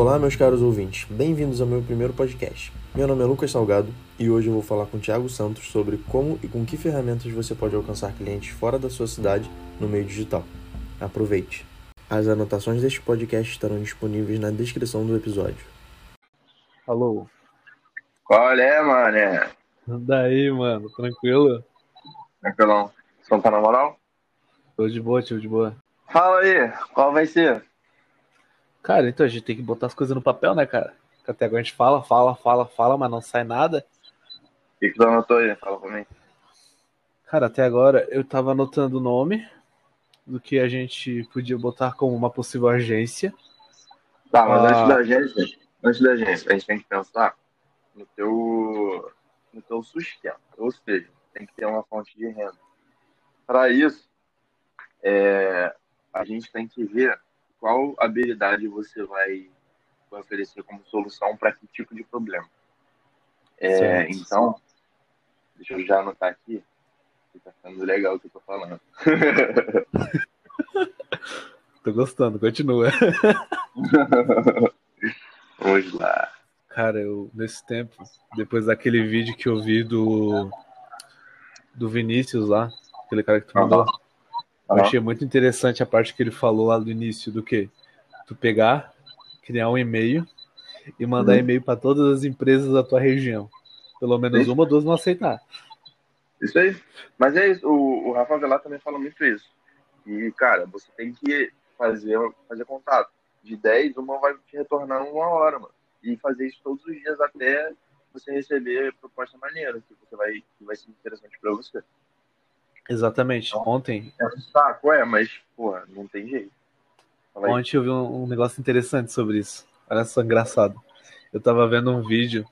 Olá, meus caros ouvintes, bem-vindos ao meu primeiro podcast. Meu nome é Lucas Salgado e hoje eu vou falar com o Thiago Santos sobre como e com que ferramentas você pode alcançar clientes fora da sua cidade no meio digital. Aproveite! As anotações deste podcast estarão disponíveis na descrição do episódio. Alô? Qual é, mané? Daí, mano, tranquilo? Tranquilão. Você não tá na moral? Tô de boa, tio, de boa. Fala aí, qual vai ser? Cara, então a gente tem que botar as coisas no papel, né, cara? Até agora a gente fala, fala, fala, fala, mas não sai nada. O que, que tu anotou aí? Fala pra mim. Cara, até agora eu tava anotando o nome do que a gente podia botar como uma possível agência. Tá, mas Ah. antes da agência, antes da agência, a gente tem que pensar no teu, no teu sustento. Ou seja, tem que ter uma fonte de renda. Para isso, é, a gente tem que ver qual habilidade você vai, vai oferecer como solução para que tipo de problema. É, então, deixa eu já anotar aqui, que tá ficando legal o que eu tô falando. Tô gostando, continua. Vamos lá. Cara, eu, nesse tempo, depois daquele vídeo que eu vi do, do Vinícius lá, aquele cara que tu mandou, eu Aham. achei muito interessante a parte que ele falou lá do início do que? Tu pegar, criar um e-mail e mandar Uhum. e-mail para todas as empresas da tua região. Pelo menos Sim. uma ou duas vão aceitar. Isso aí. Mas é isso, o, o Rafa Velar também fala muito isso. E, cara, você tem que fazer, fazer contato. De 10, uma vai te retornar uma hora, mano. E fazer isso todos os dias até você receber proposta maneira, que você vai, que vai ser interessante pra você. Exatamente. Então- Ontem, É um saco, é, mas, porra, não tem jeito. Ontem eu vi um, um negócio interessante sobre isso. Olha só, engraçado. Eu tava vendo um vídeo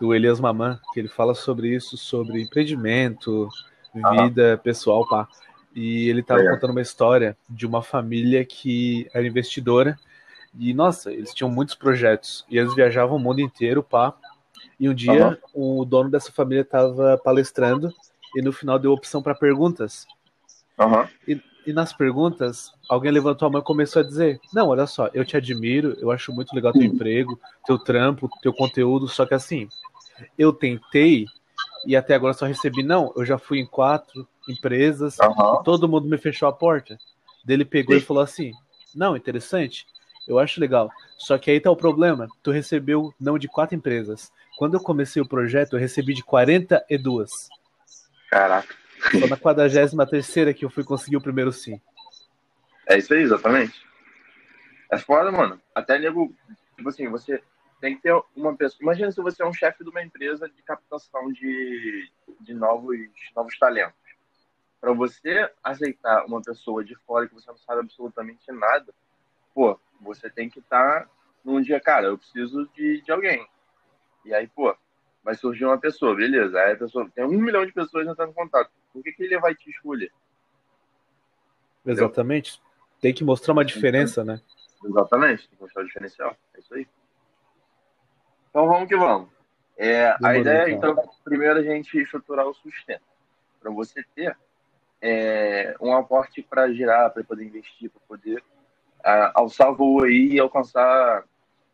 do Elias Maman, que ele fala sobre isso, sobre empreendimento, vida pessoal, pá. E ele tava Legal. contando uma história de uma família que era investidora. E, nossa, eles tinham muitos projetos. E eles viajavam o mundo inteiro, pá. E um dia, Aham. o dono dessa família tava palestrando e no final deu opção para perguntas. Aham. E nas perguntas, alguém levantou a mão e começou a dizer: Não, olha só, eu te admiro, eu acho muito legal teu emprego, teu trampo, teu conteúdo, só que assim, eu tentei e até agora só recebi não. Eu já fui em quatro empresas, Aham. todo mundo me fechou a porta. Dele pegou Sim. e falou assim: Não, interessante, eu acho legal. Só que aí tá o problema: tu recebeu não de quatro empresas. Quando eu comecei o projeto, eu recebi de 42. Caraca. Só na 43 que eu fui conseguir o primeiro sim. É isso aí, exatamente. É foda, mano. Até nego, tipo assim, você tem que ter uma pessoa. Imagina se você é um chefe de uma empresa de captação de, de novos, novos talentos. Para você aceitar uma pessoa de fora que você não sabe absolutamente nada, pô, você tem que estar num dia, cara, eu preciso de, de alguém. E aí, pô, vai surgir uma pessoa, beleza. Aí a pessoa tem um milhão de pessoas entrando em contato. Por que, que ele vai te escolher? Exatamente. Tem que mostrar uma diferença, né? Exatamente, tem que mostrar o diferencial. É isso aí. Então vamos que vamos. É, a ideia, então. então, primeiro a gente estruturar o sustento. Para você ter é, um aporte para girar, para poder investir, para poder alçar voo aí e alcançar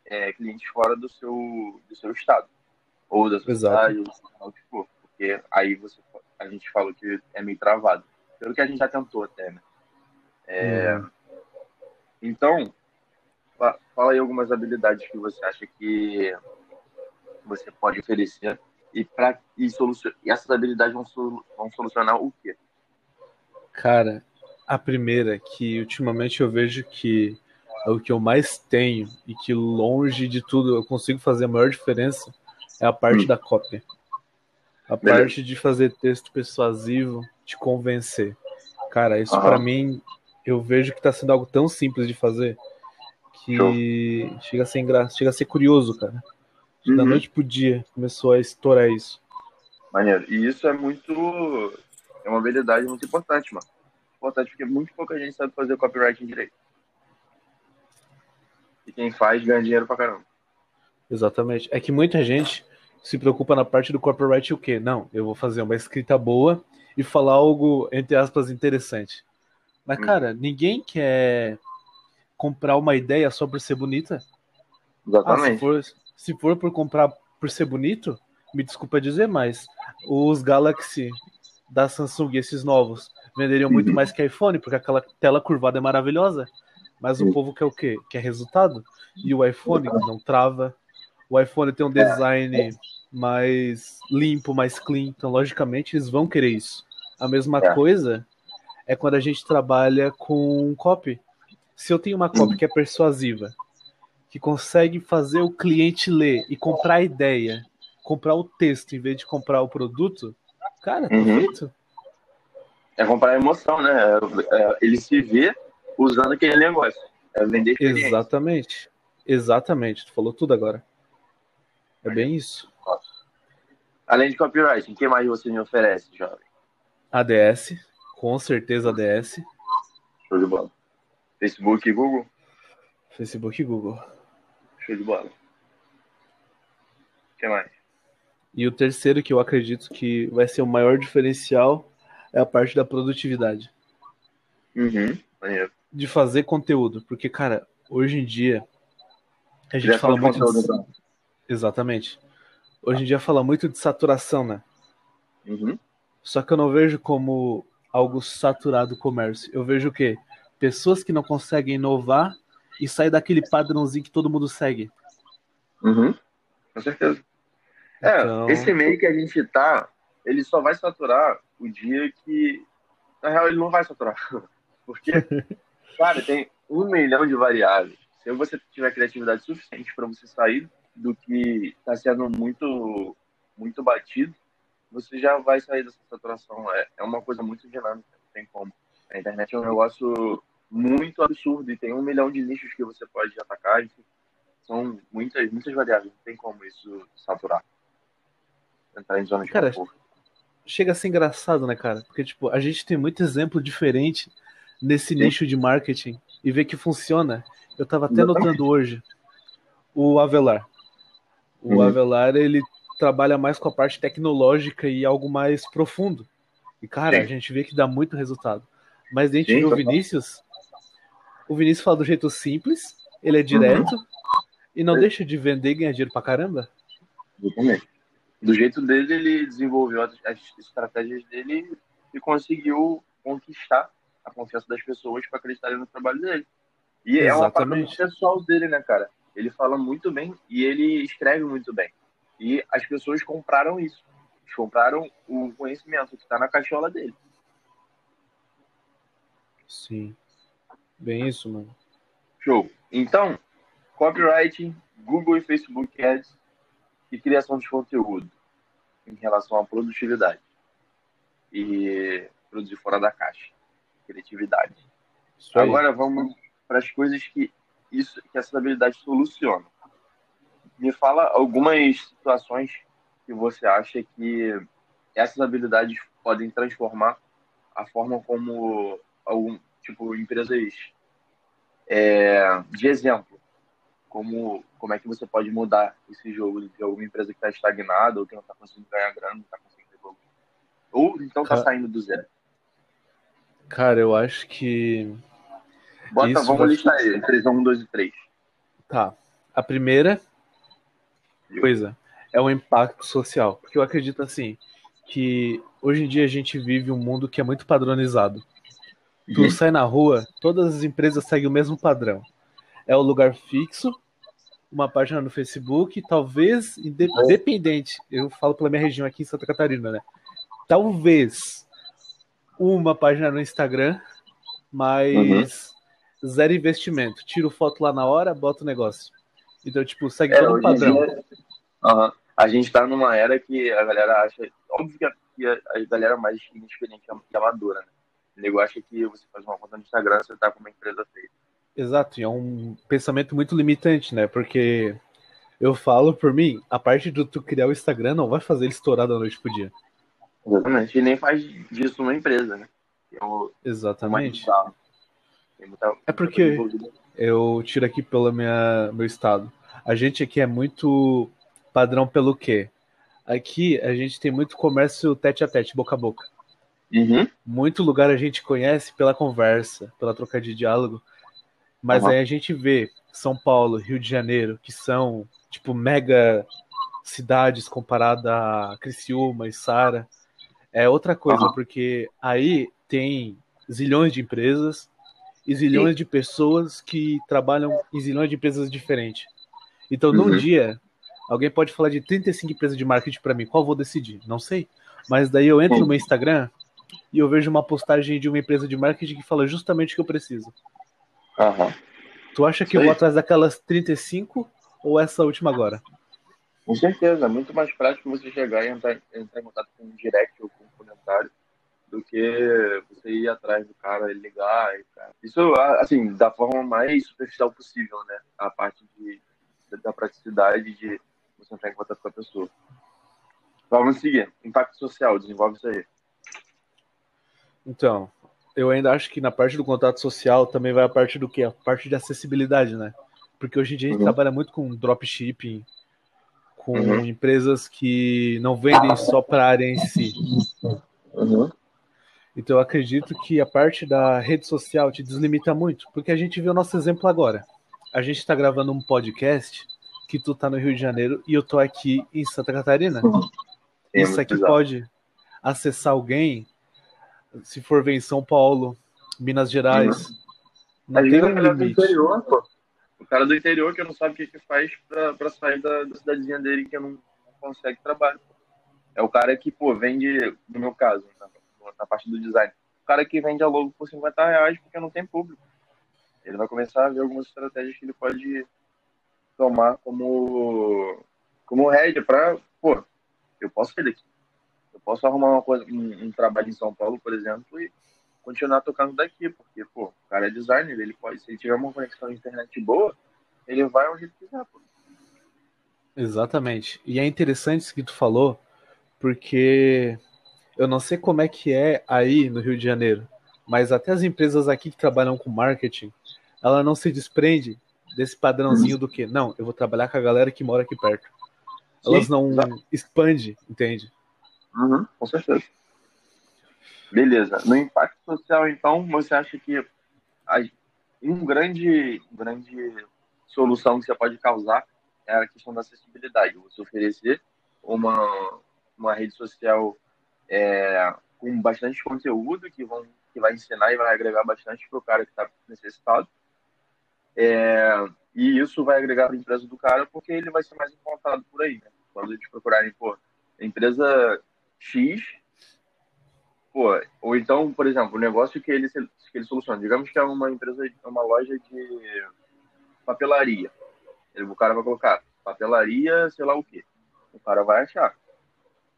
é, clientes fora do seu, do seu estado. Ou da sua Exato. ou o que for. Porque aí você, a gente falou que é meio travado. Pelo que a gente já tentou até, né? É, Uhum. Então, fa- fala aí algumas habilidades que você acha que você pode oferecer e, pra, e, solucion, e essas habilidades vão, vão solucionar o quê? Cara, a primeira que ultimamente eu vejo que é o que eu mais tenho e que longe de tudo eu consigo fazer a maior diferença é a parte Hum. da cópia. A Beleza. parte de fazer texto persuasivo, te convencer. Cara, isso pra mim eu vejo que tá sendo algo tão simples de fazer que chega a ser engraçado, chega a ser curioso, cara. Da Uhum. noite pro dia começou a estourar isso. Maneiro. E isso é muito. É uma habilidade muito importante, mano. Importante porque muito pouca gente sabe fazer copywriting direito. E quem faz ganha dinheiro pra caramba. Exatamente. É que muita gente se preocupa na parte do copyright o quê? Não, eu vou fazer uma escrita boa e falar algo, entre aspas, interessante. Mas, Hum. cara, ninguém quer comprar uma ideia só por ser bonita. Exatamente. Ah, se, for, se for por comprar por ser bonito, me desculpa dizer, mas os Galaxy da Samsung, esses novos, venderiam muito Uhum. mais que iPhone, porque aquela tela curvada é maravilhosa. Mas o povo quer o quê? Quer resultado. E o iPhone não trava. O iPhone tem um design mais limpo, mais clean. Então, logicamente, eles vão querer isso. A mesma É. coisa é quando a gente trabalha com copy. Se eu tenho uma copy que é persuasiva, que consegue fazer o cliente ler e comprar a ideia, comprar o texto em vez de comprar o produto, cara, Uhum. perfeito. É comprar emoção, né? É- é- ele se vê usando aquele negócio. É vender. Exatamente. Exatamente. Tu falou tudo agora. É bem isso. Além de copywriting, o que mais você me oferece, jovem? ADS, com certeza ADS, Show de bola. Facebook e Google? Facebook e Google. Show de bola. O que mais? E o terceiro que eu acredito que vai ser o maior diferencial é a parte da produtividade. Uhum. De fazer conteúdo. Porque, cara, hoje em dia a gente Já fala muito de... Exatamente. Hoje em dia fala muito de saturação, né? Uhum. Só que eu não vejo como algo saturado o comércio. Eu vejo o quê? Pessoas que não conseguem inovar e sair daquele padrãozinho que todo mundo segue. Uhum. Com certeza. É, Então- esse meio que a gente tá, ele só vai saturar o dia que. Na real, ele não vai saturar. Porque, cara, tem um milhão de variáveis. Se você tiver criatividade suficiente para você sair do que está sendo muito, muito batido, você já vai sair dessa saturação. É, é uma coisa muito dinâmica, não tem como. A internet é um negócio muito absurdo e tem um milhão de nichos que você pode atacar. enfim. São muitas, muitas variáveis, não tem como isso saturar. Entrar em zona de Cara, conforto. Chega a ser engraçado, né, cara? Porque, tipo, a gente tem muito exemplo diferente nesse Sim. nicho de marketing e vê que funciona. Eu tava até notando hoje o Avelar. O Uhum. Avelar, ele trabalha mais com a parte tecnológica e algo mais profundo. E, cara, Sim. a gente vê que dá muito resultado. Mas a gente Sim, vê o. Vinícius. O Vinícius fala do jeito simples, ele é direto e não Sim. deixa de vender e ganhar dinheiro pra caramba. Exatamente. Do jeito dele, ele desenvolveu as, as estratégias dele e conseguiu conquistar a confiança das pessoas para acreditarem no trabalho dele. E é uma Exatamente. muito pessoal dele, né, cara? Ele fala muito bem e ele escreve muito bem. E as pessoas compraram isso. Eles compraram o conhecimento que está na cachola dele. Sim. Bem isso, mano. Show. Então, copywriting, Google e Facebook Ads e criação de conteúdo em relação à produtividade e produzir fora da caixa, criatividade. Agora vamos para as coisas que isso que essa habilidade soluciona. Me fala algumas situações que você acha que essas habilidades podem transformar a forma como algum tipo empresas é, de exemplo, como como é que você pode mudar esse jogo de alguma empresa que está estagnada ou que não está conseguindo ganhar grana, não está conseguindo evoluir, ou então está saindo do zero. Cara, eu acho que. Bota, Isso vamos listar aí, 3, 1, 2 e 3. Tá. A primeira coisa é o impacto social. Porque eu acredito assim que hoje em dia a gente vive um mundo que é muito padronizado. Tu Uhum. sai na rua, todas as empresas seguem o mesmo padrão. É o lugar fixo, uma página no Facebook, talvez inde- independente. Eu falo pela minha região aqui em Santa Catarina, né? Talvez uma página no Instagram, mas zero investimento. Tiro foto lá na hora, boto o negócio. Então, tipo, segue É, todo em padrão. dia, aham, a gente tá numa era que a galera acha. Óbvio que a, que a- galera mais inexperiente e amadora, né? O nego acha que você faz uma conta no Instagram, você tá com uma empresa feita. Exato, e é um pensamento muito limitante, né? Porque eu falo por mim, a parte do tu criar o Instagram não vai fazer ele estourar da noite pro dia. Exatamente. E nem faz disso uma empresa, né? É o, o mais Exatamente. Muita- É porque-. Eu tiro aqui pelo minha, meu estado. A gente aqui é muito padrão pelo quê? Aqui a gente tem muito comércio tete a tete, boca a boca. Uhum. Muito lugar a gente conhece pela conversa, pela troca de diálogo. Mas Uhum. aí a gente vê São Paulo, Rio de Janeiro, que são tipo mega cidades comparada a Criciúma e Sara, é outra coisa, uhum. porque aí tem zilhões de empresas e zilhões de pessoas que trabalham em zilhões de empresas diferentes. Então, uhum. num dia, alguém pode falar de 35 empresas de marketing para mim, qual vou decidir? Não sei. Mas daí eu entro no meu Instagram e eu vejo uma postagem de uma empresa de marketing que fala justamente o que eu preciso. Uhum. Tu acha que eu vou atrás daquelas 35 ou essa última agora? Com certeza, é muito mais prático você chegar e entrar, entrar em contato com um direct ou com um comentário do que você ir atrás do cara e ligar. E, cara. Isso, assim, da forma mais superficial possível, né? A parte de, da praticidade de você entrar em contato com a pessoa. Vamos seguir. Impacto social, desenvolve isso aí. Então, eu ainda acho que na parte do contato social também vai a parte do que? A parte de acessibilidade, né? Porque hoje em dia a gente uhum. trabalha muito com dropshipping, com uhum. empresas que não vendem só para a área em si. Uhum. Então eu acredito que a parte da rede social te deslimita muito, porque a gente vê o nosso exemplo agora. A gente está gravando um podcast que tu tá no Rio de Janeiro e eu tô aqui em Santa Catarina. Isso aqui pode acessar alguém se for ver em São Paulo, Minas Gerais. Uhum. Não tem um limite. Interior, pô. O cara do interior que não sabe o que, que faz para sair da, da, cidadezinha dele que não, não consegue trabalho. É o cara que, pô, vende, no meu caso, na, na parte do design, o cara que vende a logo por 50 reais porque não tem público. Ele vai começar a ver algumas estratégias que ele pode tomar como, como rédea para, pô, eu posso fazer aqui. Eu posso arrumar uma coisa, um, um trabalho em São Paulo, por exemplo, e continuar tocando daqui, porque, pô, o cara é designer, ele pode, se ele tiver uma conexão de internet boa, ele vai onde ele quiser, pô. Exatamente. E é interessante isso que tu falou, porque eu não sei como é que é aí no Rio de Janeiro, mas até as empresas aqui que trabalham com marketing, ela não se desprende desse padrãozinho do que, não, eu vou trabalhar com a galera que mora aqui perto. Elas Sim, não exatamente. expande, entende? Uhum, com certeza. Beleza. No impacto social, então, você acha que um grande, grande solução que você pode causar é a questão da acessibilidade. Você oferecer uma, uma rede social é, com bastante conteúdo que, vão, que vai ensinar e vai agregar bastante para o cara que está necessitado. É, e isso vai agregar para a empresa do cara porque ele vai ser mais encontrado por aí. Né? Quando eles procurarem, pô, empresa X Pô, ou então, por exemplo, o negócio que ele, que ele soluciona. Digamos que é uma empresa, uma loja de papelaria. O cara vai colocar papelaria, sei lá o quê. O cara vai achar.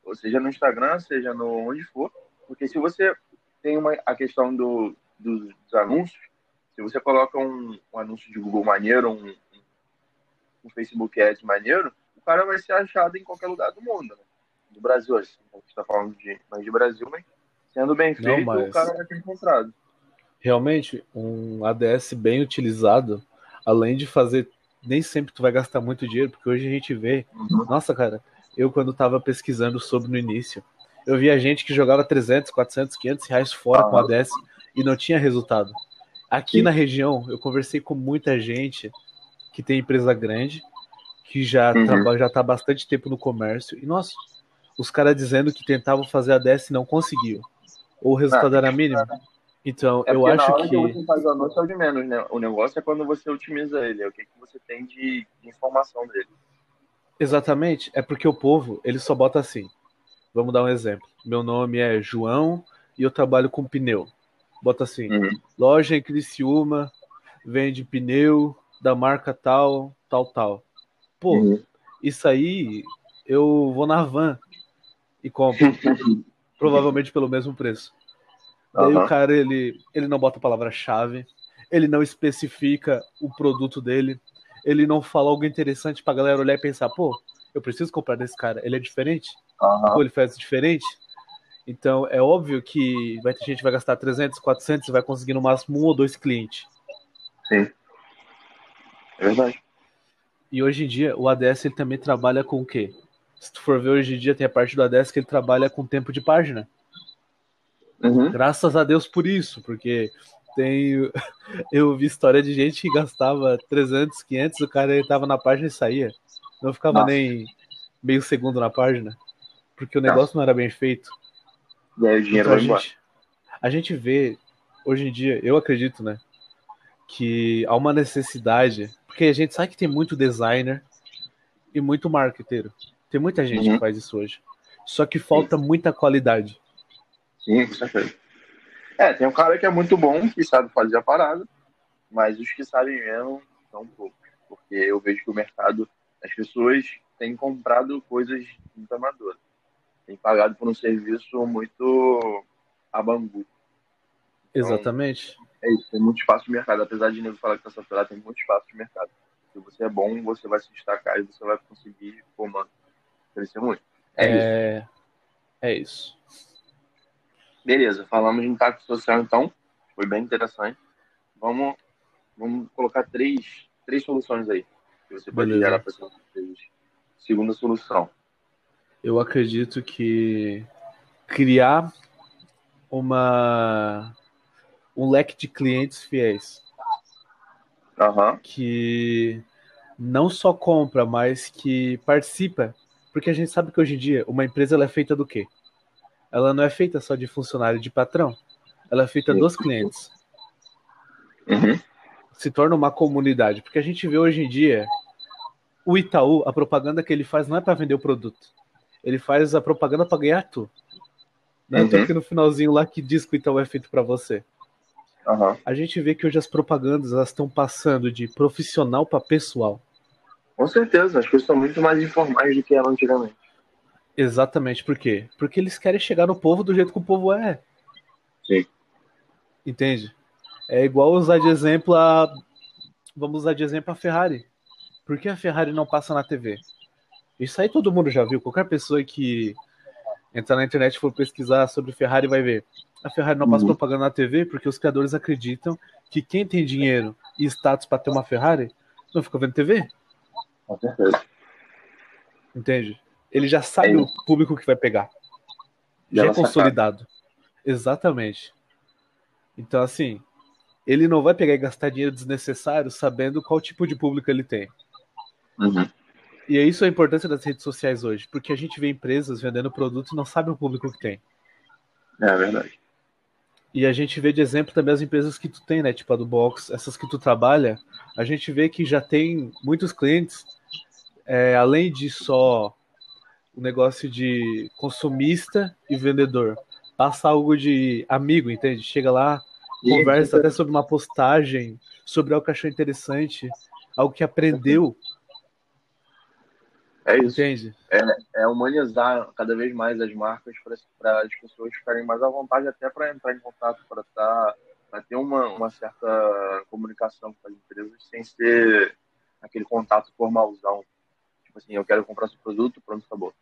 Ou seja no Instagram, seja no onde for. Porque se você tem uma, a questão do, dos, dos anúncios, se você coloca um, um, anúncio de Google maneiro, um, um, Facebook Ads maneiro, o cara vai ser achado em qualquer lugar do mundo. Né? Do Brasil, assim, a gente está falando de, mais de Brasil, mas Sendo bem feito, Não, mas... o cara vai ter encontrado. Realmente, um ADS bem utilizado, além de fazer. Nem sempre tu vai gastar muito dinheiro, porque hoje a gente vê. Uhum. Nossa, cara, eu quando tava pesquisando sobre no início, eu via gente que jogava 300, 400, 500 reais fora ah. com ADS e não tinha resultado. Aqui Sim. na região, eu conversei com muita gente que tem empresa grande, que já uhum. trabalha, já tá bastante tempo no comércio, e nossa, os caras dizendo que tentavam fazer ADS e não conseguiam ou o resultado era mínimo? Então, é eu acho que. que você faz o anúncio é o de menos, né? O negócio é quando você otimiza ele, é o que, que você tem de, de informação dele. Exatamente, é porque o povo, ele só bota assim. Vamos dar um exemplo. Meu nome é João e eu trabalho com pneu. Bota assim: uhum. loja em Criciúma, vende pneu da marca tal, tal, tal. Pô, uhum. isso aí eu vou na van e compro. provavelmente pelo mesmo preço. Daí uhum. o cara ele, ele não bota a palavra-chave, ele não especifica o produto dele, ele não fala algo interessante pra galera olhar e pensar, pô, eu preciso comprar desse cara, ele é diferente? Uhum. Pô, ele faz diferente? Então é óbvio que vai ter gente que vai gastar 300, 400 e vai conseguir no máximo um ou dois clientes. Sim. É verdade. E hoje em dia o ADS ele também trabalha com o quê? se tu for ver hoje em dia, tem a parte do ADES que ele trabalha com tempo de página. Uhum. Graças a Deus por isso, porque Tenho. Eu vi história de gente que gastava 300, 500, o cara estava na página e saía. Não ficava Nossa. nem meio segundo na página, porque o negócio não era bem feito. E aí o dinheiro Então, a, vai embora. gente, a gente vê, hoje em dia, eu acredito, né? Que há uma necessidade. Porque a gente sabe que tem muito designer e muito marketeiro. Tem muita gente Uhum. que faz isso hoje. Só que falta muita qualidade. Sim, com certeza. É, tem um cara que é muito bom, que sabe fazer a parada, mas os que sabem mesmo são poucos. Porque eu vejo que o mercado, as pessoas têm comprado coisas muito amadoras. Têm pagado por um serviço muito a bambu. Então, Exatamente. É isso, tem muito espaço de mercado. Apesar de nego falar que tá saturado, tem muito espaço de mercado. Se você é bom, você vai se destacar e você vai conseguir, pô, mano, crescer muito. É, isso. É, é isso. Beleza, falamos de impacto social então. Foi bem interessante. Vamos, vamos colocar três, três soluções aí. Que você pode Beleza. gerar para empresas. Segunda solução. Eu acredito que criar uma um leque de clientes fiéis Aham. que não só compra, mas que participa, porque a gente sabe que hoje em dia uma empresa ela é feita do quê? Ela não é feita só de funcionário de patrão, ela é feita Sim. dos clientes. Uhum. Se torna uma comunidade, porque a gente vê hoje em dia o Itaú, a propaganda que ele faz não é para vender o produto. Ele faz a propaganda para ganhar tu. Não é Uhum. que no finalzinho lá que diz que o Itaú é feito para você. Aham. A gente vê que hoje as propagandas elas estão passando de profissional para pessoal. Com certeza, as coisas são muito mais informais do que eram antigamente. Exatamente, por quê? Porque eles querem chegar no povo do jeito que o povo é. Sim. Entende? É igual usar de exemplo a. Vamos usar de exemplo a Ferrari. Por que a Ferrari não passa na TV? Isso aí todo mundo já viu. Qualquer pessoa que entrar na internet e for pesquisar sobre Ferrari vai ver. A Ferrari não passa Uhum. propaganda na TV porque os criadores acreditam que quem tem dinheiro e status para ter uma Ferrari não fica vendo TV. Com certeza. Entende? Ele já sabe É o público que vai pegar. Já Já é consolidado. Exatamente. Então, assim, ele não vai pegar e gastar dinheiro desnecessário sabendo qual tipo de público ele tem. Uhum. E é isso a importância das redes sociais hoje, porque a gente vê empresas vendendo produto e não sabe o público que tem. É verdade. E a gente vê de exemplo também as empresas que tu tem, né? Tipo a do Box, essas que tu trabalha, a gente vê que já tem muitos clientes, é, além de só o negócio de consumista e vendedor. Passa algo de amigo, entende? Chega lá, conversa até sobre uma postagem, sobre algo que achou interessante, algo que aprendeu, É isso. entende? É humanizar cada vez mais as marcas para as pessoas ficarem mais à vontade até para entrar em contato, para tá, pra ter uma, uma certa comunicação com as empresas sem ser aquele contato formalzão. Tipo assim, eu quero comprar seu produto, pronto, acabou.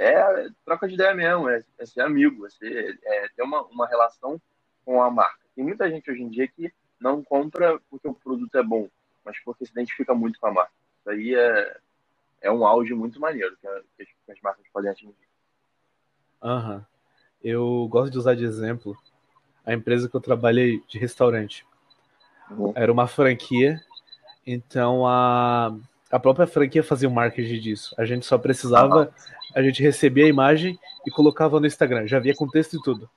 É troca de ideia mesmo, é, é ser amigo, é, ser, é ter uma, uma relação com a marca. Tem muita gente hoje em dia que não compra porque o produto é bom, mas porque se identifica muito com a marca. Isso aí é, é um auge muito maneiro que, a- que as, marcas podem atingir. Aham. Eu gosto de usar de exemplo a empresa que eu trabalhei de restaurante. Uhum. Era uma franquia, então a, a própria franquia fazia o marketing disso. A gente só precisava, a gente recebia a imagem e colocava no Instagram, já via com texto e tudo.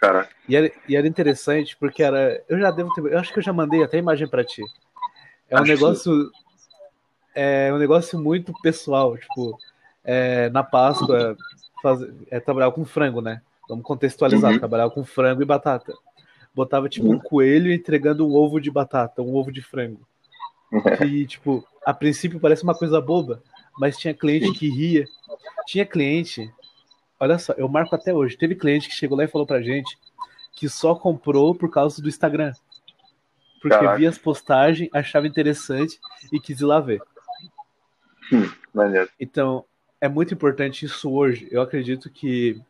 Cara, E era, e era interessante porque era. Eu já devo ter. Eu acho que eu já mandei até a imagem pra ti. É um Acho que negócio. É um negócio muito pessoal. Tipo, é, na Páscoa, faz, é, trabalhar com frango, né? Vamos contextualizar. Uhum. Trabalhar com frango e batata. Botava, tipo, um Uhum. coelho entregando um ovo de batata, um ovo de frango. Que, tipo, a princípio parece uma coisa boba, mas tinha cliente que ria. Tinha cliente. Olha só, eu marco até hoje. Teve cliente que chegou lá e falou pra gente que só comprou por causa do Instagram. Porque Caraca. via as postagens, achava interessante e quis ir lá ver. maneiro. Então, é muito importante isso hoje. Eu acredito que,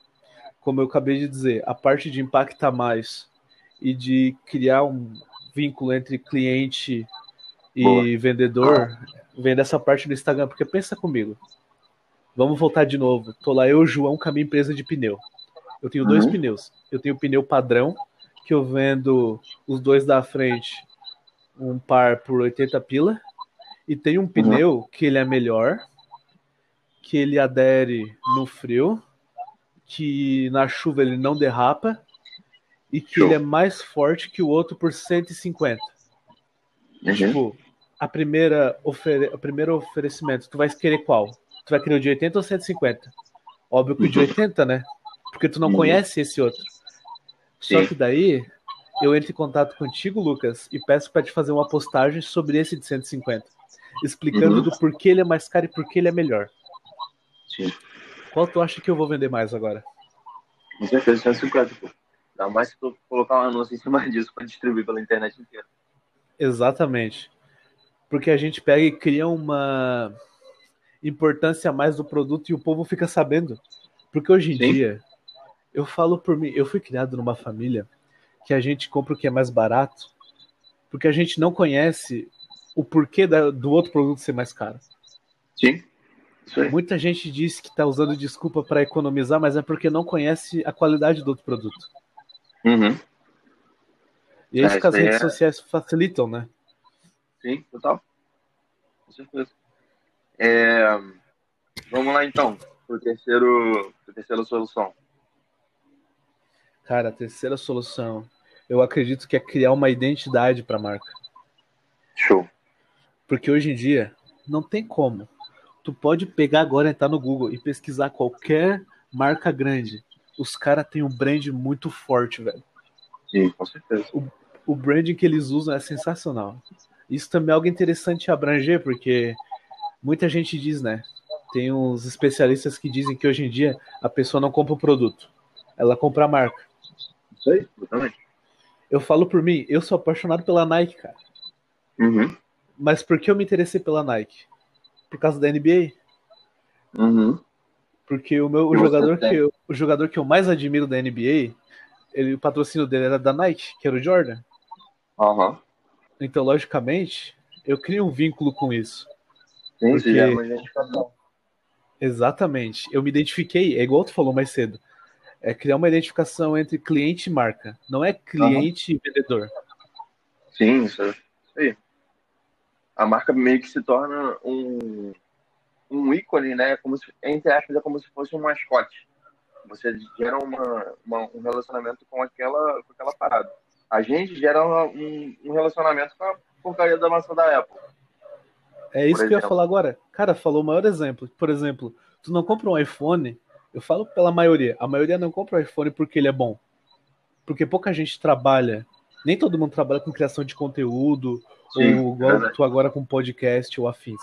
como eu acabei de dizer, a parte de impactar mais e de criar um vínculo entre cliente e Boa. vendedor vem dessa parte do Instagram. Porque pensa comigo. Vamos voltar de novo. Tô lá eu, João, com a minha empresa de pneu. Eu tenho dois Uhum. pneus. Eu tenho o pneu padrão, que eu vendo os dois da frente, um par por 80 pila, e tem um pneu que ele é melhor, que ele adere no frio, que na chuva ele não derrapa e que Show. ele é mais forte que o outro por 150. Uhum. Tipo, a primeira ofere... o primeiro oferecimento, tu vai querer qual? Tu vai querer o de 80 ou 150? Óbvio que o de Uhum. 80, né? Porque tu não Uhum. conhece esse outro. Só que daí eu entro em contato contigo, Lucas, e peço para te fazer uma postagem sobre esse de 150, explicando Uhum. do porquê ele é mais caro e porquê ele é melhor. Sim. Qual tu acha que eu vou vender mais agora? Com certeza, 150, pô. Ainda mais se tu colocar um anúncio em cima disso pra distribuir pela internet inteira. Exatamente. Porque a gente pega e cria uma importância a mais do produto e o povo fica sabendo. Porque hoje em Sim. dia, eu falo por mim, eu fui criado numa família que a gente compra o que é mais barato, porque a gente não conhece o porquê da- do outro produto ser mais caro. Sim. Muita gente diz que está usando desculpa para economizar, mas é porque não conhece a qualidade do outro produto. Uhum. E é É, isso que as redes é- sociais facilitam, né? Sim, total. Com certeza. É, Vamos lá então, pro terceiro, pro terceira solução. Cara, a terceira solução, eu acredito que é criar uma identidade para a marca. Show. Porque hoje em dia não tem como. Tu pode pegar agora, entrar no Google e pesquisar qualquer marca grande. Os caras têm um brand muito forte, velho. Sim, com certeza. O branding que eles usam é sensacional. Isso também é algo interessante abranger, porque muita gente diz, né? Tem uns especialistas que dizem que hoje em dia a pessoa não compra o produto, ela compra a marca. Isso aí, exatamente. Eu falo por mim, eu sou apaixonado pela Nike, cara. Uhum. Mas por que eu me interessei pela Nike? Por causa da NBA. Uhum. Porque o meu o jogador tem? que eu, o jogador que eu mais admiro da NBA, ele, o patrocínio dele era da Nike, que era o Jordan. Aham. Então, logicamente, eu crio um vínculo com isso. Sim, Porque- já é uma identificação. Exatamente. Eu me identifiquei, é igual tu falou mais cedo. É criar uma identificação entre cliente e marca. Não é cliente e vendedor. Sim, isso é- isso aí. A marca meio que se torna um, um ícone, né? Como se, entre aspas, é como se fosse um mascote. Você gera uma, uma- um relacionamento com aquela, com aquela parada. A gente gera um, um relacionamento com a porcaria da maçã da Apple. É isso que eu ia falar agora. Cara, falou o maior exemplo. Por exemplo, tu não compra um iPhone. Eu falo pela maioria. A maioria não compra o iPhone porque ele é bom. Porque pouca gente trabalha. Nem todo mundo trabalha com criação de conteúdo, Sim, ou igual verdade. tu agora com podcast ou afins.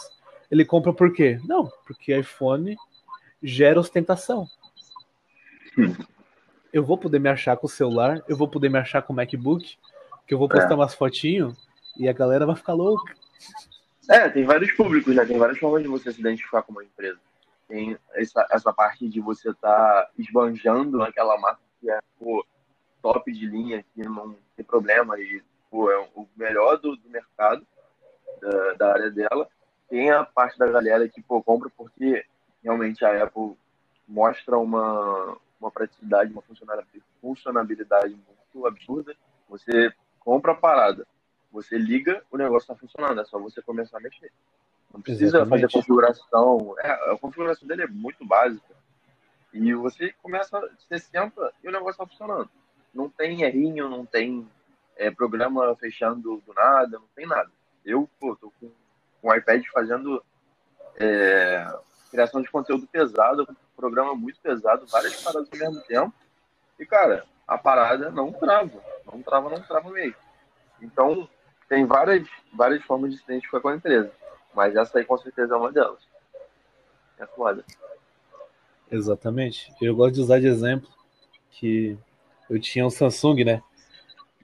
Ele compra por quê? Não, porque iPhone gera ostentação. Eu vou poder me achar com o celular, eu vou poder me achar com o MacBook, que eu vou postar É. umas fotinhos e a galera vai ficar louca. É, tem vários públicos, né? Tem várias formas de você se identificar com uma empresa. Tem essa, essa parte de você estar esbanjando aquela marca que é pô, top de linha, que não tem problema e pô, é o melhor do, do mercado, da, da área dela. Tem a parte da galera que pô, compra porque realmente a Apple mostra uma, uma praticidade, uma funcionalidade, muito absurda. Você compra a parada, você liga, o negócio está funcionando, é só você começar a mexer. Não precisa Exatamente. fazer configuração. É, a configuração dele é muito básica. E você começa, você senta e o negócio está funcionando. Não tem errinho, não tem é, programa fechando do nada, não tem nada. Eu, pô, tô com, com o iPad fazendo é, criação de conteúdo pesado, programa muito pesado, várias paradas ao mesmo tempo. E, cara, a parada não trava. Não trava, não trava mesmo. Então, tem várias, várias formas de se identificar com a empresa. Mas essa aí com certeza é uma delas. É foda. Exatamente. Eu gosto de usar de exemplo que eu tinha um Samsung, né?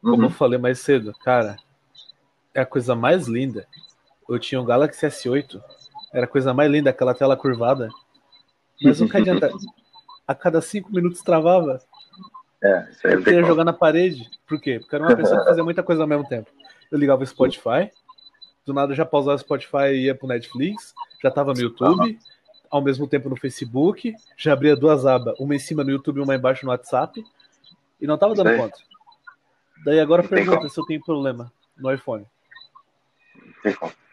Como eu Uhum. falei mais cedo, cara, é a coisa mais linda. Eu tinha um Galaxy S8, era a coisa mais linda, aquela tela curvada. Mas o que adianta? A cada cinco minutos travava. É, isso aí Eu queria como. jogar na parede. Por quê? Porque era uma pessoa que fazia muita coisa ao mesmo tempo. Eu ligava o Spotify, do nada eu já pausava o Spotify e ia pro Netflix, já tava no YouTube, ao mesmo tempo no Facebook, já abria duas abas, uma em cima no YouTube e uma embaixo no WhatsApp, e não tava dando conta. Daí agora Não pergunta se eu tenho problema no iPhone.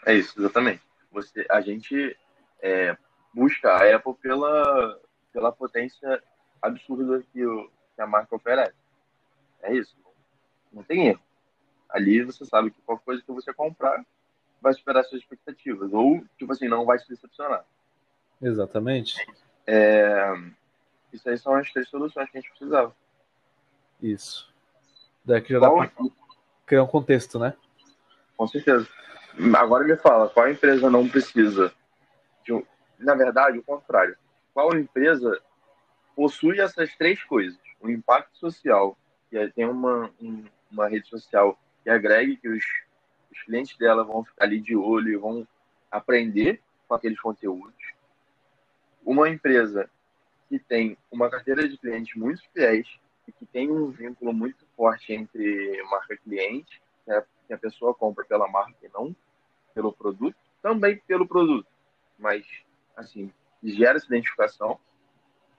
É isso, exatamente. Você, a gente é, busca a Apple pela, pela potência absurda que, o, que a marca oferece. É isso. Não tem erro. Ali você sabe que qualquer coisa que você comprar vai superar suas expectativas. Ou, tipo assim, não vai se decepcionar. Exatamente. É, isso aí são as três soluções que a gente precisava. Isso. Daqui já dá pra criar um contexto, né? Com certeza. Agora me fala, qual empresa não precisa de um... Na verdade, o contrário. Qual empresa possui essas três coisas? O impacto social, que tem uma, um- uma rede social que agregue, que os, os clientes dela vão ficar ali de olho e vão aprender com aqueles conteúdos. Uma empresa que tem uma carteira de clientes muito fiéis e que tem um vínculo muito forte entre marca e cliente, né, que a pessoa compra pela marca e não pelo produto, também pelo produto, mas assim gera essa identificação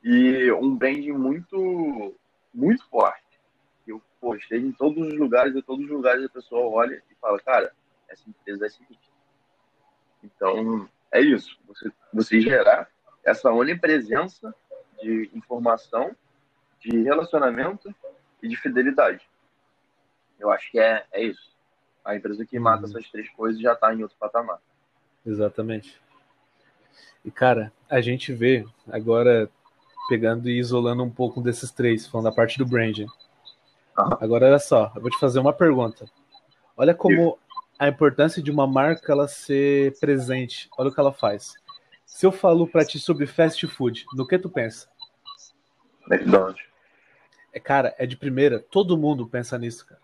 e um branding muito muito forte. Eu pô, esteja em todos os lugares e todos os lugares a pessoa olha e fala, cara, essa empresa é sinistra. Então é isso, você você gerar essa onipresença de informação, de relacionamento e de fidelidade. Eu acho que é, é isso. A empresa que mata Uhum. essas três coisas já está em outro patamar. Exatamente. E, cara, a gente vê agora pegando e isolando um pouco desses três, falando da parte do branding. Aham. Agora, olha só, eu vou te fazer uma pergunta. Olha como a importância de uma marca ela ser presente. Olha o que ela faz. Se eu falo pra ti sobre fast food, no que tu pensa? McDonald's. É, cara, é de primeira. Todo mundo pensa nisso, cara.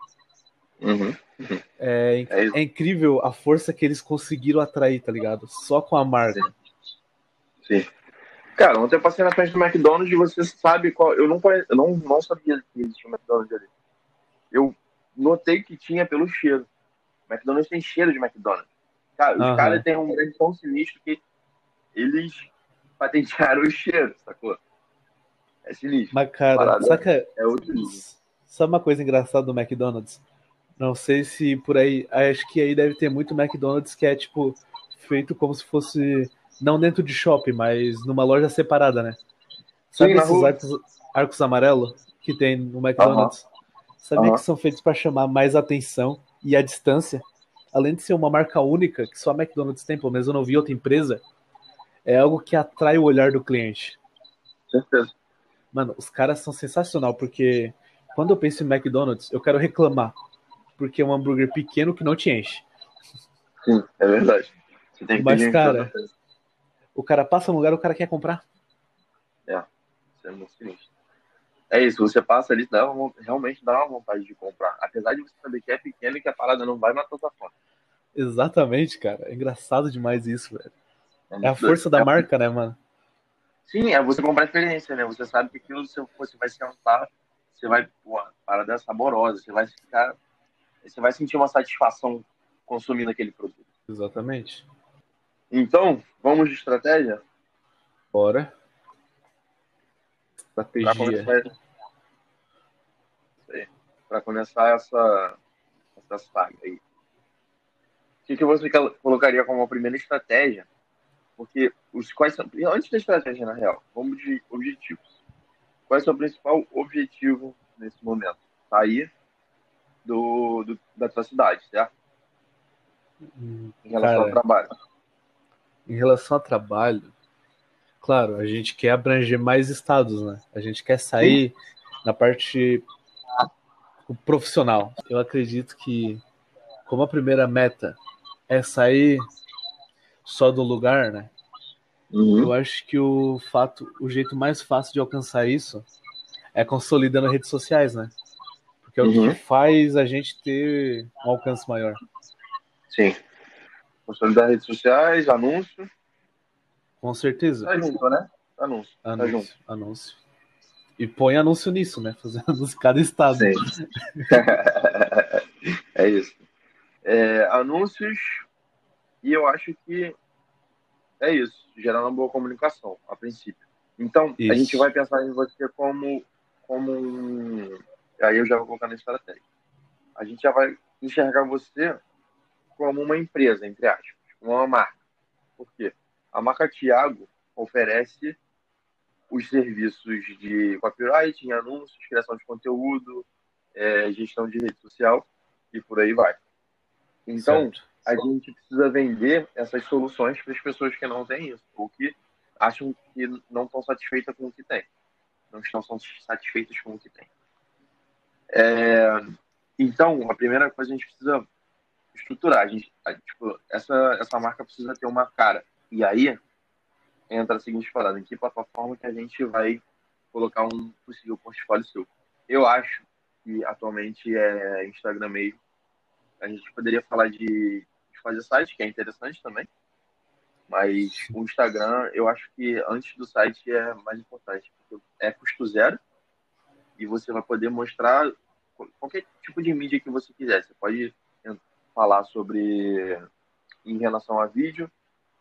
Uhum. É, inc- É isso. é incrível a força que eles conseguiram atrair, tá ligado? Só com a marca. Sim. Cara, ontem eu passei na frente do McDonald's e você sabe qual. Eu não, conhe... eu não, não sabia que existia um McDonald's ali. Eu notei que tinha pelo cheiro. McDonald's tem cheiro de McDonald's. Cara, os Aham. caras têm um brand tão sinistro que eles patentearam o cheiro, sacou? É sinistro. Mas, cara, Parada. saca, É outro nível. Sabe uma coisa engraçada do McDonald's? Não sei se por aí. Acho que aí deve ter muito McDonald's que é tipo feito como se fosse não dentro de shopping, mas numa loja separada, né? Sabe Sim, esses arcos, arcos amarelos que tem no McDonald's? Sabia Aham. que são feitos para chamar mais atenção e a distância? Além de ser uma marca única que só a McDonald's tem, pelo menos eu não vi outra empresa, é algo que atrai o olhar do cliente. Certeza. Mano, os caras são sensacional, porque quando eu penso em McDonald's, eu quero reclamar. Porque é um hambúrguer pequeno que não te enche. Sim, é verdade. Você tem que Mas, cara. O cara passa no lugar, o cara quer comprar. Isso é muito sinistro. É isso, você passa ali, dá uma, realmente dá uma vontade de comprar. Apesar de você saber que é pequeno e que a parada não vai matar sua fome. Exatamente, cara. É engraçado demais isso, velho. É a muito força da marca, né, mano? Sim, é você comprar a experiência, né? Você sabe que aquilo você, você vai sentar, você vai, pô, a parada é saborosa, você vai ficar. Você vai sentir uma satisfação consumindo aquele produto. Exatamente. Então, vamos de estratégia? Bora. Para Estratégia. começar, Isso aí. Pra começar essa, essa saga aí. O que, que você colocaria como a primeira estratégia? Porque os quais são. Antes da estratégia, na real, vamos de objetivos. Qual é o seu principal objetivo nesse momento? Sair do, do- da tua cidade, certo? Em relação ao Cara. trabalho. Em relação ao trabalho, claro, a gente quer abranger mais estados, né? A gente quer sair na parte profissional. Eu acredito que, como a primeira meta é sair só do lugar, né? Eu acho que o fato, o jeito mais fácil de alcançar isso é consolidando redes sociais, né? Porque é o Uhum. que faz a gente ter um alcance maior. Sim. Consolidar redes sociais, anúncio. Com certeza. Tá junto, né? Anúncio. Tá junto. Anúncio, anúncio. E põe anúncio nisso, né? Fazer anúncio em cada estado. Sim. é isso. É, anúncios, e eu acho que é isso, gerar uma boa comunicação, a princípio. Então, a Isso. gente vai pensar em você como, como um. Aí eu já vou colocar na estratégia. a gente já vai enxergar você como uma empresa, entre aspas, como uma marca. Por quê? A marca Tiago oferece os serviços de copywriting, anúncios, criação de conteúdo, é, gestão de rede social e por aí vai. Então, certo. a gente precisa vender essas soluções para as pessoas que não têm isso, ou que acham que não estão satisfeitas com o que tem. Não estão satisfeitas com o que tem. É, então, a primeira coisa a gente precisa estruturar. A gente, a, tipo, essa, essa marca precisa ter uma cara. E aí entra a seguinte parada: em que plataforma que a gente vai colocar um possível portfólio seu? Eu acho que atualmente é Instagram mesmo. A gente poderia falar de, de fazer site, que é interessante também. Mas o Instagram, eu acho que antes do site é mais importante, porque é custo zero e você vai poder mostrar qualquer tipo de mídia que você quiser. Você pode falar sobre em relação a vídeo,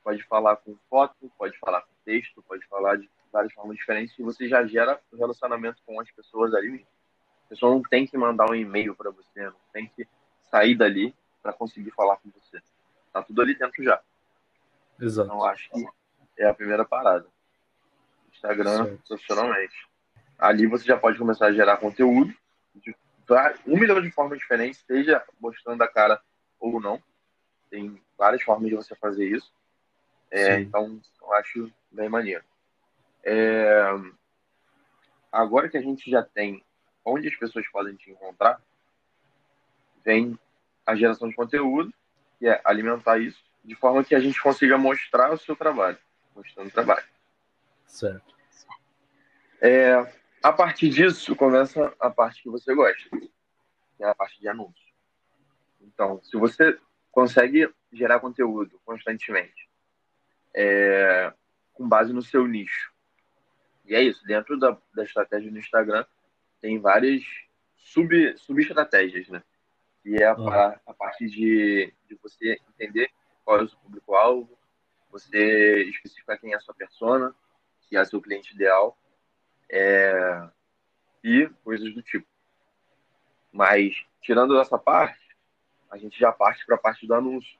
pode falar com foto, pode falar com texto, pode falar de várias formas diferentes e você já gera um relacionamento com as pessoas ali. A pessoa não tem que mandar um e-mail para você, não tem que sair dali para conseguir falar com você. Tá tudo ali dentro já. Exato. Então acho que é a primeira parada. Instagram certo. profissionalmente. Ali você já pode começar a gerar conteúdo de um milhão de formas diferentes, seja mostrando a cara ou não. Tem várias formas de você fazer isso. É, então, eu acho bem maneiro. É, agora que a gente já tem onde as pessoas podem te encontrar, vem a geração de conteúdo, que é alimentar isso, de forma que a gente consiga mostrar o seu trabalho, mostrando o trabalho. Certo. É, a partir disso, começa a parte que você gosta, que é a parte de anúncio. Então, se você consegue gerar conteúdo constantemente, é, com base no seu nicho, e é isso, dentro da, da estratégia do Instagram, tem várias sub, sub-estratégias, né? E é a, a, a parte de, de você entender qual é o seu público-alvo, você especificar quem é a sua persona, que é seu cliente ideal, é, e coisas do tipo. Mas, tirando essa parte, a gente já parte para a parte do anúncio.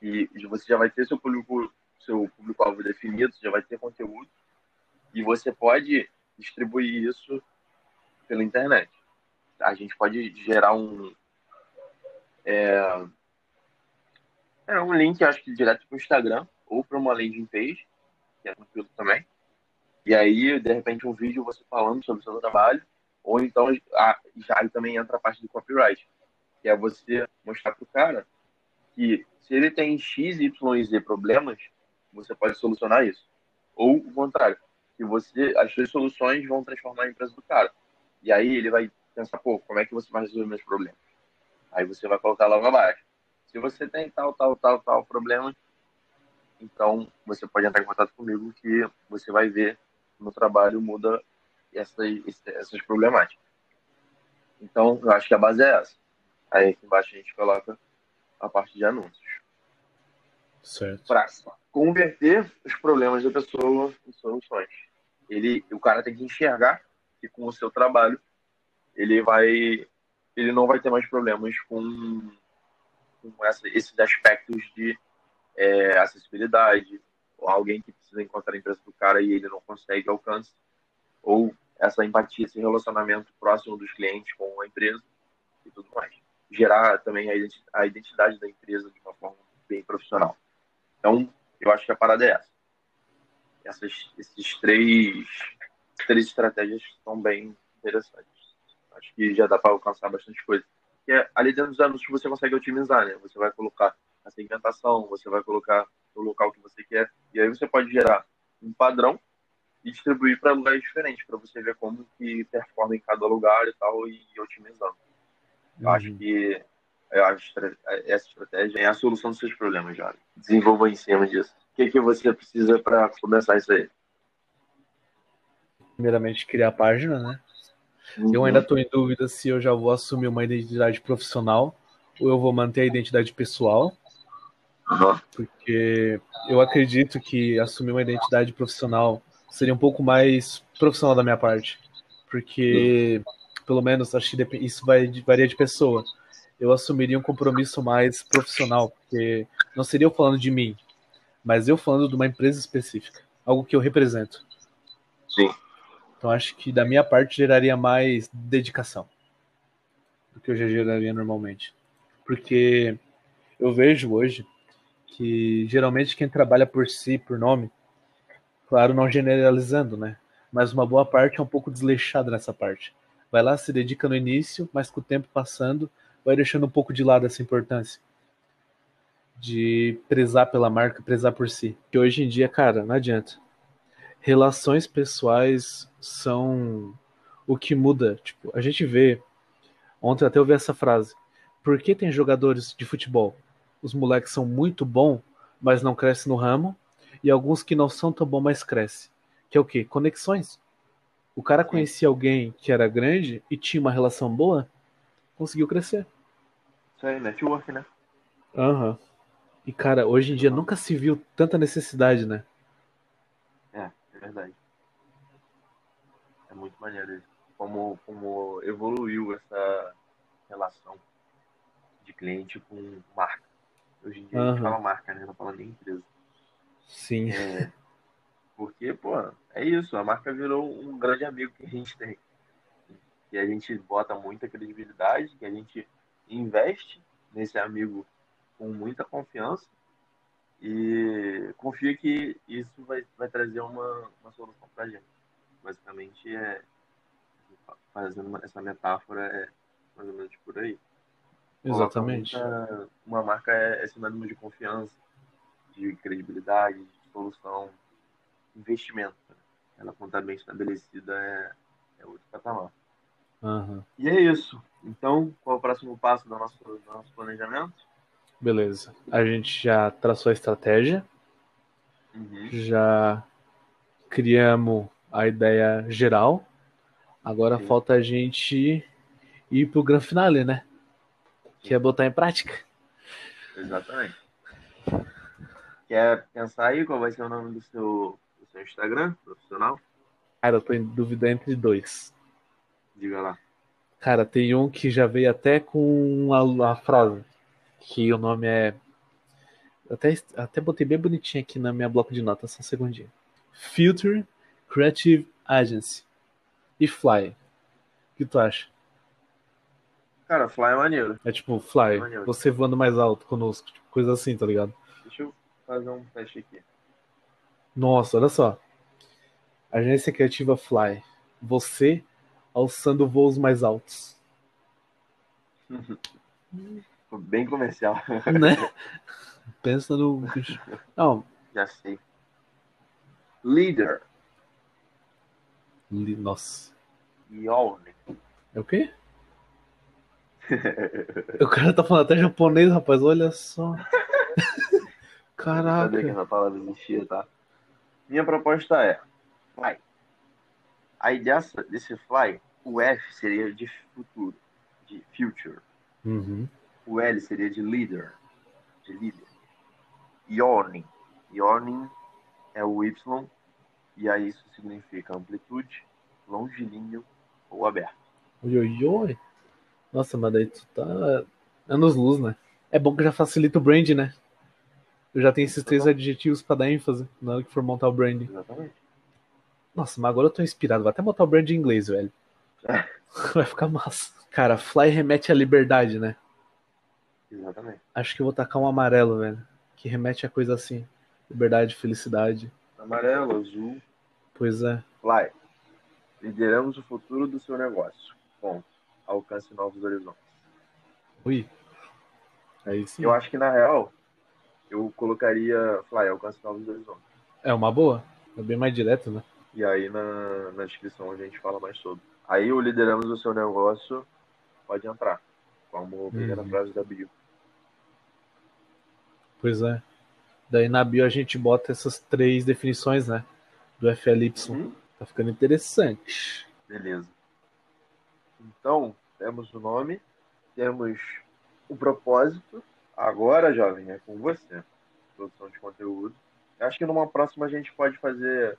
E você já vai ter seu público seu público-alvo definido, você já vai ter conteúdo, e você pode distribuir isso pela internet. A gente pode gerar um. É, é um link, acho que direto para o Instagram, ou para uma landing page, que é tranquilo também e aí, de repente, um vídeo você falando sobre o seu trabalho, ou então ah, já também entra a parte do copyright, que é você mostrar para o cara que se ele tem X, Y e Z problemas, você pode solucionar isso. Ou o contrário, que você as suas soluções vão transformar a empresa do cara. E aí ele vai pensar, pô, como é que você vai resolver meus problemas? Aí você vai colocar logo abaixo. Se você tem tal, tal, tal, tal problema, então você pode entrar em contato comigo que você vai ver no trabalho muda essas, essas problemáticas. Então, eu acho que a base é essa. Aí aqui embaixo a gente coloca a parte de anúncios. Certo. Para converter os problemas da pessoa em soluções. Ele, o cara tem que enxergar que com o seu trabalho ele vai, ele não vai ter mais problemas com, com essa, esses aspectos de é, acessibilidade, ou alguém que precisa encontrar a empresa do cara e ele não consegue alcance, ou essa empatia, esse relacionamento próximo dos clientes com a empresa e tudo mais. Gerar também a identidade da empresa de uma forma bem profissional. Então, eu acho que a parada é essa. Essas, esses três, três estratégias são bem interessantes. Acho que já dá para alcançar bastante coisa. Que é, ali dentro dos anúncios você consegue otimizar, né? Você vai colocar a segmentação, você vai colocar o local que você quer. E aí você pode gerar um padrão e distribuir para lugares diferentes, para você ver como que performa em cada lugar e tal, e otimizando. Eu uhum. acho que eu acho essa estratégia é a solução dos seus problemas, já. Desenvolva em cima disso. O que, que você precisa para começar isso aí? Primeiramente, criar a página, né? Uhum. Eu ainda estou em dúvida se eu já vou assumir uma identidade profissional ou eu vou manter a identidade pessoal. Porque eu acredito que assumir uma identidade profissional seria um pouco mais profissional da minha parte. Porque, pelo menos, acho que isso vai, varia de pessoa. eu assumiria um compromisso mais profissional, porque não seria eu falando de mim, mas eu falando de uma empresa específica, algo que eu represento. Sim. Então acho que da minha parte geraria mais dedicação do que eu já geraria normalmente. Porque eu vejo hoje que geralmente quem trabalha por si, por nome, claro, não generalizando, né? Mas uma boa parte é um pouco desleixada nessa parte. Vai lá, se dedica no início, mas com o tempo passando, vai deixando um pouco de lado essa importância de prezar pela marca, prezar por si. Que hoje em dia, cara, não adianta. Relações pessoais são o que muda. Tipo, a gente vê. Ontem até eu vi essa frase. Por que tem jogadores de futebol? Os moleques são muito bons, mas não crescem no ramo. E alguns que não são tão bons, mas crescem. Que é o quê? Conexões. O cara conhecia alguém que era grande e tinha uma relação boa, conseguiu crescer. Isso aí, network, né? Aham. Uhum. E, cara, hoje em dia nunca se viu tanta necessidade, né? É, é verdade. É muito maneiro isso. Como, como evoluiu essa relação de cliente com marca. Hoje em dia uhum. a gente fala marca, né? Não fala nem empresa. Sim. É, porque, pô, é isso. A marca virou um grande amigo que a gente tem. E a gente bota muita credibilidade, que a gente investe nesse amigo com muita confiança e confia que isso vai, vai trazer uma, uma solução para a gente. Basicamente, é, fazendo essa metáfora, é mais ou menos por aí. Exatamente. Muita, uma marca é, é sinônimo de confiança, de credibilidade, de solução, investimento. Ela, quando está bem estabelecida, é, é outro patamar. Uhum. E é isso. Então, qual é o próximo passo do nosso, do nosso planejamento? Beleza. A gente já traçou a estratégia, Uhum. já criamos a ideia geral. Agora Sim. falta a gente ir pro grande finale, né? Que é botar em prática. Exatamente. Quer pensar aí qual vai ser o nome do seu, seu Instagram profissional? Cara, eu tô em dúvida entre dois. Diga lá. Cara, tem um que já veio até com a, frase. Que o nome é. eu Até, até botei bem bonitinho aqui na minha bloco de notas, só um segundinho. Filter Creative Agency. E Fly. O que tu acha? Cara, Fly é maneiro. É tipo, Fly, Maneiro. você voando mais alto conosco. Tipo, coisa assim, tá ligado? Deixa eu fazer um teste aqui. Nossa, olha só. Agência Criativa Fly. Você alçando voos mais altos. Ficou Bem comercial. né? Pensa no. Não, Já sei. Leader. li- nossa. Yolne. É o quê? o cara tá falando até japonês, rapaz, olha só. Eu não sabia que Caraca. essa palavra existia, tá? Minha proposta é Fly. Aí dessa, desse Fly, o F seria de futuro, de future. Uhum. O L seria de leader, de líder. Yawning. Yawning é o Y, e aí isso significa amplitude, longilíneo ou aberto. Oi, oi, oi. Nossa, mas daí tu tá anos luz, né? É bom que já facilita o brand, né? Eu já tenho esses três adjetivos pra dar ênfase na hora que for montar o brand. Exatamente. Nossa, mas agora eu tô inspirado. Vou até botar o brand em inglês, velho. Vai ficar massa. Cara, fly remete à liberdade, né? Exatamente. Acho que eu vou tacar um amarelo, velho. Que remete a coisa assim. Liberdade, felicidade. Amarelo, azul, Pois é. Fly. Lideramos o futuro do seu negócio. Ponto. Alcance novos horizontes. Ui. Aí sim. Eu acho que, na real, eu colocaria Fly, alcance novos horizontes. É uma boa. É bem mais direto, né? E aí, na, na descrição, a gente fala mais sobre. Aí, o lideramos o seu negócio pode entrar. Como primeira Uhum. frase da bio. Pois é. Daí na bio a gente bota essas três definições, né? Do FLY. Uhum. Tá ficando interessante. Beleza. Então, temos o nome, temos o propósito. Agora, jovem, é com você. Produção de conteúdo. Acho que numa próxima a gente pode fazer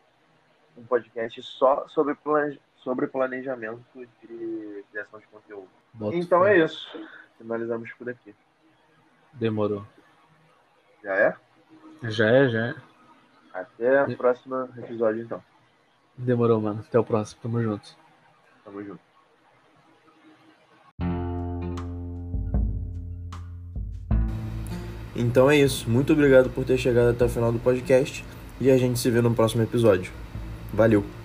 um podcast só sobre, plane- sobre planejamento de criação de conteúdo. Bota Então é isso. finalizamos por aqui. Demorou. Já é? Já é, já é. Até o próximo episódio, então. Demorou, mano. Até o próximo. Tamo junto. Tamo junto. Então é isso. Muito obrigado por ter chegado até o final do podcast e a gente se vê no próximo episódio. Valeu!